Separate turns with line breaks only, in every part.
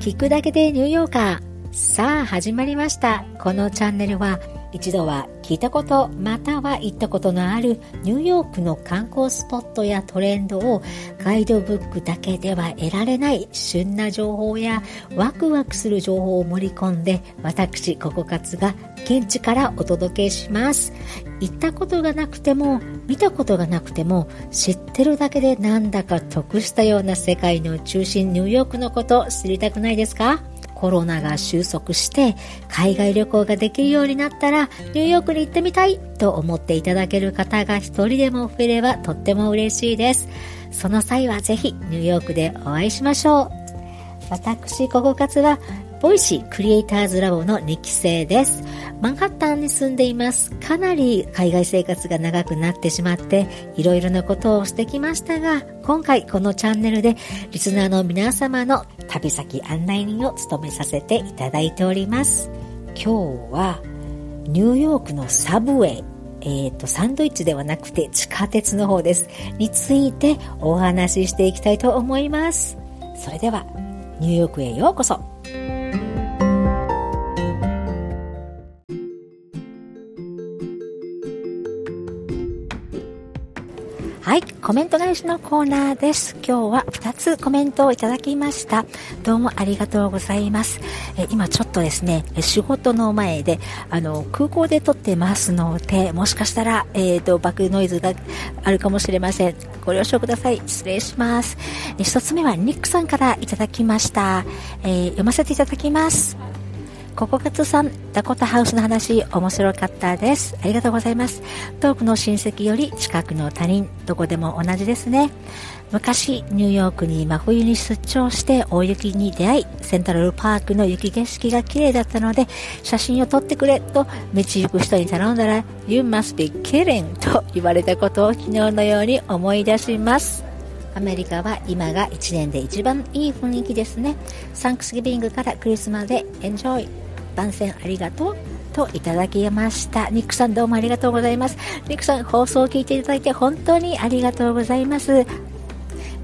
聞くだけでニューヨーカー。さあ、始まりました。このチャンネルは、一度は聞いたこと、または行ったことのあるニューヨークの観光スポットやトレンドをガイドブックだけでは得られない旬な情報やワクワクする情報を盛り込んで、私、ココカツが現地からお届けします。行ったことがなくても、見たことがなくても、知ってるだけでなんだか得したような世界の中心ニューヨークのこと知りたくないですか？コロナが収束して海外旅行ができるようになったらニューヨークに行ってみたいと思っていただける方が一人でも増えればとっても嬉しいです。その際はぜひニューヨークでお会いしましょう。私、ココカツはボイシークリエイターズラボの2期生です。マンハッタンに住んでいます。かなり海外生活が長くなってしまって、いろいろなことをしてきましたが、今回このチャンネルでリスナーの皆様の旅先案内人を務めさせていただいております。今日はニューヨークのサブウェイ、えーと、サンドイッチではなくて地下鉄の方です。についてお話ししていきたいと思います。それでは、ニューヨークへようこそ。コメント返しのコーナーです。今日は2つコメントをいただきました。どうもありがとうございます。え今ちょっとですね、仕事の前で、あの、空港で撮ってますので、もしかしたら、えっ、ー、と、バックノイズがあるかもしれません。ご了承ください。失礼します。1つ目はニックさんからいただきました。えー、読ませていただきます。ココカツさん、ダコタハウスの話、面白かったです。ありがとうございます。遠くの親戚より近くの他人、どこでも同じですね。昔、ニューヨークに真冬に出張して大雪に出会い、セントラルパークの雪景色が綺麗だったので、写真を撮ってくれと道行く人に頼んだら、You must be kidding と言われたことを昨日のように思い出します。アメリカは今が1年で一番いい雰囲気ですね。サンクスギビングからクリスマスでエンジョイ。番宣ありがとうといただきました。ニックさんどうもありがとうございます。ニックさん放送を聞いていただいて本当にありがとうございます。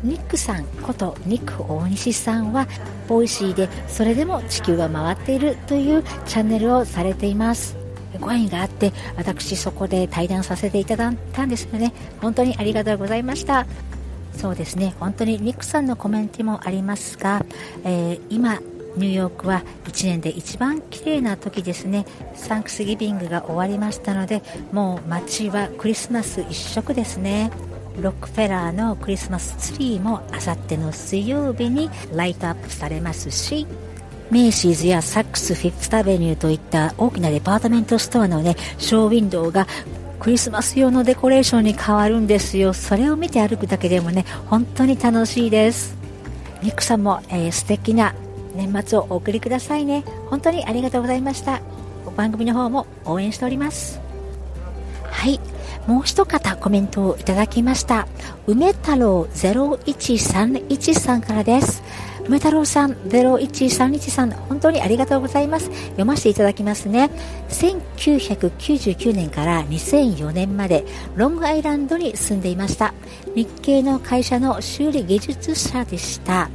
ニックさんことニック大西さんはボイシーでそれでも地球は回っているというチャンネルをされています。ご縁があって私そこで対談させていただいたんですよね。本当にありがとうございました。そうですね本当にニックさんのコメントもありますが、えー、今ニューヨークは1年で一番綺麗な時ですね。 Thanksgiving が終わりましたのでもう街はクリスマス一色ですね。ロックフェラーのクリスマスツリーもあさっての水曜日にライトアップされますしメイシーズやサックスフィフスアベニューといった大きな department store のねショーウィンドウがクリスマス用のデコレーションに変わるんですよ。それを見て歩くだけでもね本当に楽しいです。ニックさんも、えー、素敵な年末をお送りくださいね。本当にありがとうございました。番組の方も応援しております。はい。もう一方コメントをいただきました。梅太郎0131さんからです。梅太郎さん0131さん本当にありがとうございます。読ませていただきますね。1999年から2004年までロングアイランドに住んでいました。日系の会社の修理技術者でした。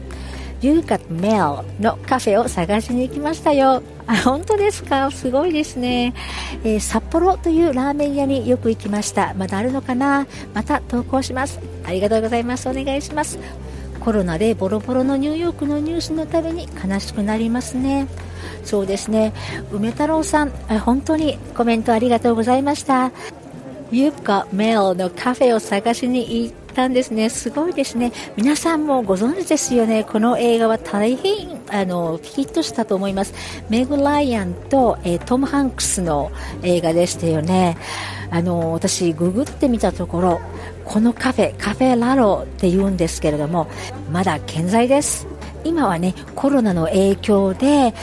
You Got Mail のカフェを探しに行きましたよ。あ、本当ですか？すごいですね、えー、札幌というラーメン屋によく行きました。まだあるのかな？また投稿します。ありがとうございます。お願いします。コロナでボロボロのニューヨークのニュースのために悲しくなりますね。そうですね。梅太郎さん、本当にコメントありがとうございました。You've Got Mail のカフェを探しに行ったんですね。すごいですね。皆さんもご存知ですよね。この映画は大変あのヒットしたと思います。メグ・ライアンと、え、トム・ハンクスの映画でしたよね。あの私ググってみたところこのカフェカフェラロって言うんですけれどもまだ健在です今はねコロナの影響で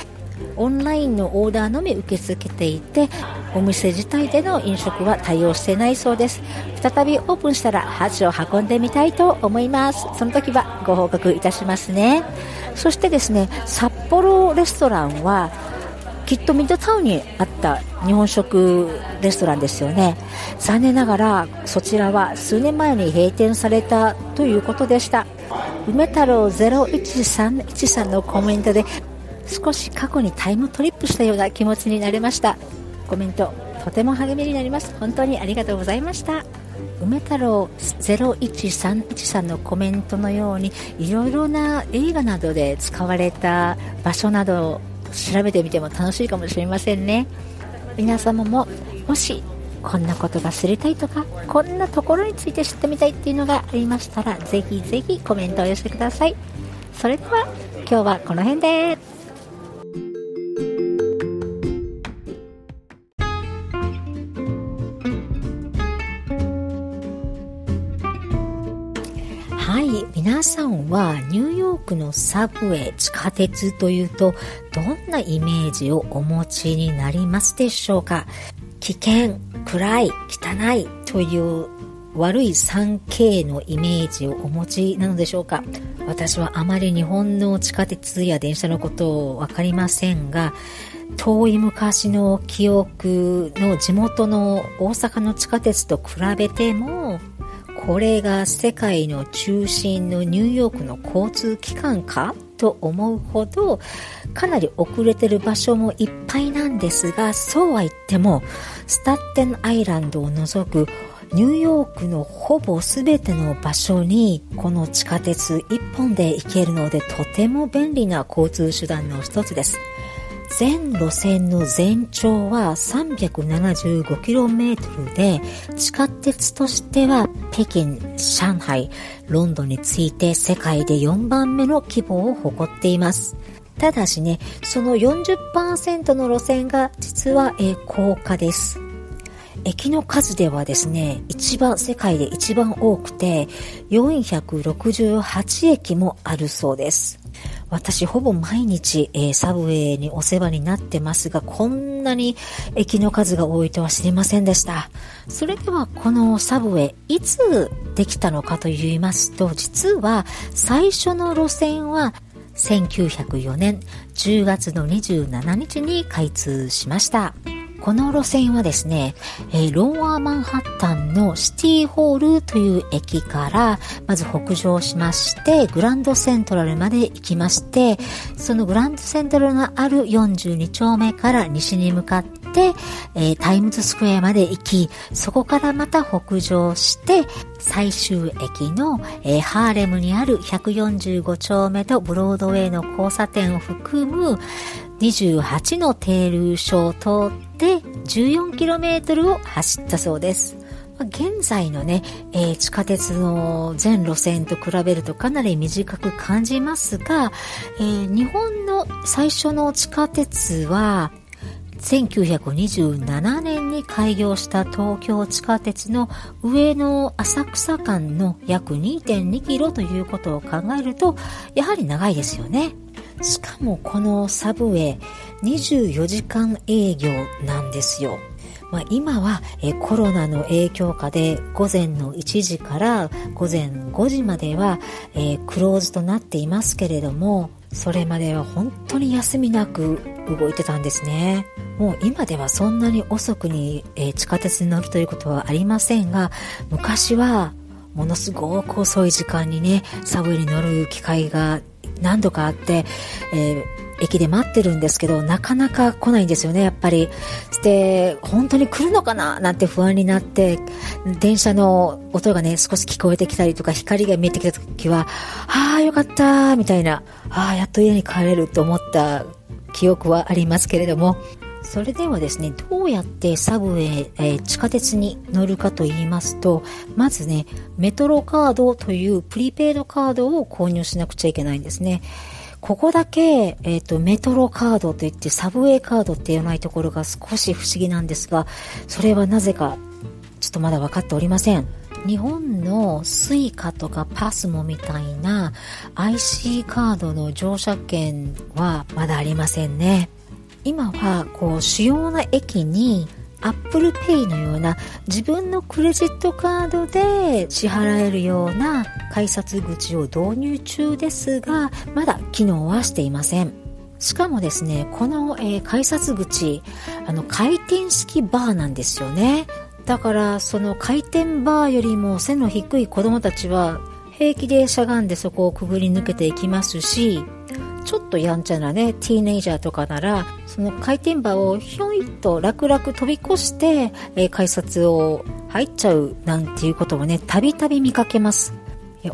オンラインのオーダーのみ受け付けていてお店自体での飲食は対応していないそうです。再びオープンしたら箸を運んでみたいと思います。その時はご報告いたしますね。そしてですね札幌レストランはきっとミッドタウンにあった日本食レストランですよね。残念ながらそちらは数年前に閉店されたということでした。梅太郎0131さんのコメントで少し過去にタイムトリップしたような気持ちになれました。コメントとても励みになります。本当にありがとうございました。梅太郎0131さんのコメントのようにいろいろな映画などで使われた場所などを調べてみても楽しいかもしれませんね。皆様ももしこんなことが知りたいとかこんなところについて知ってみたいっていうのがありましたらぜひぜひコメントを寄せてください。それでは今日はこの辺で。皆さんはニューヨークのサブウェイ地下鉄というとどんなイメージをお持ちになりますでしょうか？危険暗い、汚いという悪い 3K のイメージをお持ちなのでしょうか？私はあまり日本の地下鉄や電車のことをわかりませんが遠い昔の記憶の地元の大阪の地下鉄と比べてもこれが世界の中心のニューヨークの交通機関か？と思うほどかなり遅れてる場所もいっぱいなんですがそうは言ってもスタッテンアイランドを除くニューヨークのほぼ全ての場所にこの地下鉄1本で行けるのでとても便利な交通手段の一つです。全路線の全長は 375km で地下鉄としては北京、上海、ロンドンに次いて世界で4番目の規模を誇っていますただしね、その40%の路線が実は、高架です。駅の数ではですね、一番、世界で一番多くて、468駅もあるそうです。私ほぼ毎日、えー、サブウェイにお世話になってますが、こんなに駅の数が多いとは知りませんでした。それではこのサブウェイ、いつできたのかと言いますと、実は最初の路線は1904年10月の27日に開通しました。この路線はですね、えー、ローアーマンハッタンのシティホールという駅から、まず北上しまして、グランドセントラルまで行きまして、そのグランドセントラルがある42丁目から西に向かって、えー、タイムズスクエアまで行き、そこからまた北上して、最終駅の、えー、ハーレムにある145丁目とブロードウェイの交差点を含む28の停留所を通って 14km を走ったそうです。現在のね、えー、地下鉄の全路線と比べるとかなり短く感じますが、えー、日本の最初の地下鉄は1927年に開業した東京地下鉄の上野浅草間の約2.2キロということを考えると、やはり長いですよね。しかもこのサブウェイ24時間営業なんですよ。まあ、今はえコロナの影響下で午前の1時から午前5時までは、えー、クローズとなっていますけれどもそれまでは本当に休みなく動いてたんですねもう今ではそんなに遅くに、えー、地下鉄に乗るということはありませんが昔はものすごく遅い時間にねサブウェイに乗る機会が何度かあって、えー、駅で待ってるんですけど、なかなか来ないんですよね、やっぱり。で、本当に来るのかななんて不安になって、電車の音がね、少し聞こえてきたりとか、光が見えてきた時は、ああ、よかったみたいな、ああ、やっと家に帰れると思った記憶はありますけれども、それではですね、どうやってサブウェイ、えー、地下鉄に乗るかと言いますと、まずね、メトロカードというプリペイドカードを購入しなくちゃいけないんですね。ここだけ、えっ、ー、と、メトロカードといってサブウェイカードって言わないところが少し不思議なんですが、それはなぜか、ちょっとまだ分かっておりません。日本の suica とか PASMO みたいな IC カードの乗車券はまだありませんね。今はこう主要な駅に Apple Pay のような自分のクレジットカードで支払えるような改札口を導入中ですがまだ機能はしていません。しかもですねこの、えー、改札口あの回転式バーなんですよね。だからその回転バーよりも背の低い子供たちは平気でしゃがんでそこをくぐり抜けていきますしちょっとやんちゃなねティーネイジャーとかならその回転場をひょいと楽々飛び越して、えー、改札を入っちゃうなんていうことをねたびたび見かけます。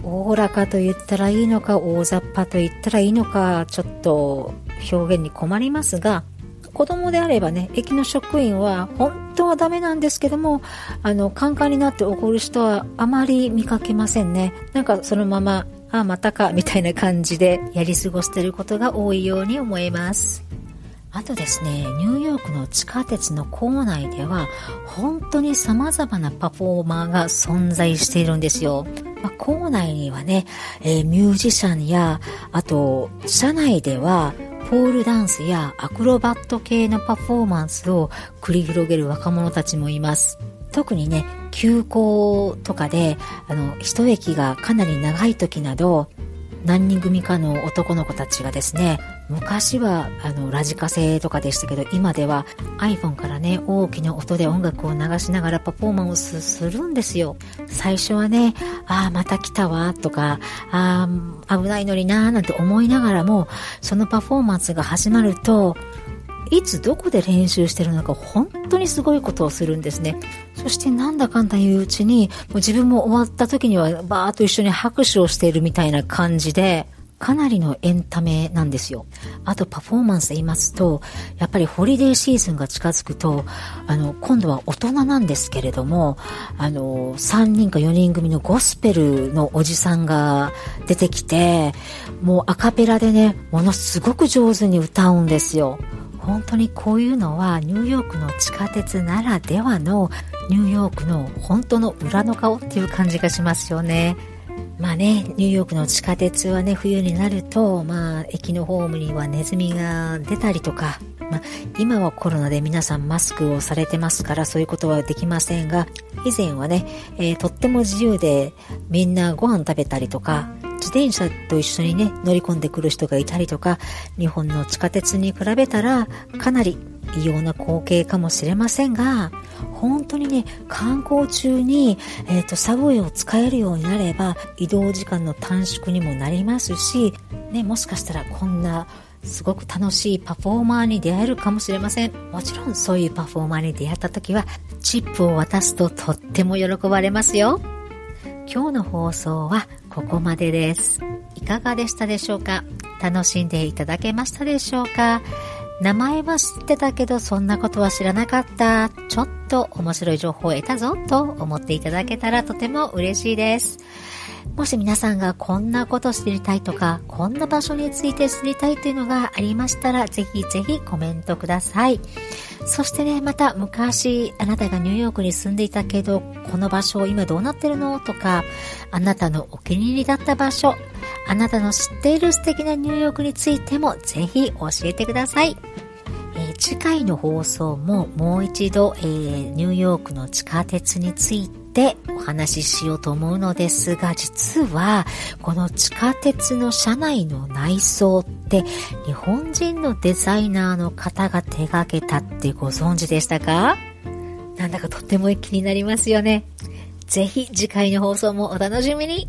おおらかと言ったらいいのか大雑把と言ったらいいのかちょっと表現に困りますが子供であればね駅の職員は本当はダメなんですけどもあのカンカンになって怒る人はあまり見かけませんね。なんかそのままあまたかみたいな感じでやり過ごしてることが多いように思えますあとですね、ニューヨークの地下鉄の構内では、本当に様々なパフォーマーが存在しているんですよ。まあ、構内にはね、えー、ミュージシャンや、あと、車内では、ポールダンスやアクロバット系のパフォーマンスを繰り広げる若者たちもいます。特にね、急行とかで、あの、一駅がかなり長い時など、何人組かの男の子たちがですね、昔はあのラジカセとかでしたけど、今では iPhone からね、大きな音で音楽を流しながらパフォーマンスするんですよ。最初はね、ああ、また来たわ、とか、ああ、危ないのになーなんて思いながらも、そのパフォーマンスが始まると、いつどこで練習してるのか本当にすごいことをするんですね。そしてなんだかんだ言ううちに、もう自分も終わった時にはバーっと一緒に拍手をしているみたいな感じで、かなりのエンタメなんですよ。あとパフォーマンスで言いますと、やっぱりホリデーシーズンが近づくと、あの、今度は大人なんですけれども、あの、3人か4人組のゴスペルのおじさんが出てきて、もうアカペラでね、ものすごく上手に歌うんですよ。本当にこういうのはニューヨークの地下鉄ならではのニューヨークの本当の裏の顔っていう感じがしますよね。まあね、ニューヨークの地下鉄はね、冬になると、まあ、駅のホームにはネズミが出たりとか、まあ、今はコロナで皆さんマスクをされてますから、そういうことはできませんが、以前はね、えー、とっても自由で、みんなご飯食べたりとか、自転車と一緒にね、乗り込んでくる人がいたりとか、日本の地下鉄に比べたら、かなり異様な光景かもしれませんが、本当にね、観光中に、えっ、ー、と、サブウェイを使えるようになれば、移動時間の短縮にもなりますし、ね、もしかしたらこんな、すごく楽しいパフォーマーに出会えるかもしれません。もちろんそういうパフォーマーに出会った時は、チップを渡すととっても喜ばれますよ。今日の放送はここまでです。いかがでしたでしょうか？楽しんでいただけましたでしょうか？名前は知ってたけどそんなことは知らなかった。ちょっと面白い情報を得たぞと思っていただけたらとても嬉しいです。もし皆さんがこんなこと知りたいとか、こんな場所について知りたいというのがありましたら、ぜひぜひコメントください。そしてね、また昔あなたがニューヨークに住んでいたけど、この場所今どうなってるのとか、あなたのお気に入りだった場所、あなたの知っている素敵なニューヨークについてもぜひ教えてください。えー、次回の放送ももう一度、えー、ニューヨークの地下鉄についててお話ししようと思うのですが、実はこの地下鉄の車内の内装って日本人のデザイナーの方が手掛けたってご存知でしたか？なんだかとっても気になりますよね。ぜひ次回の放送もお楽しみに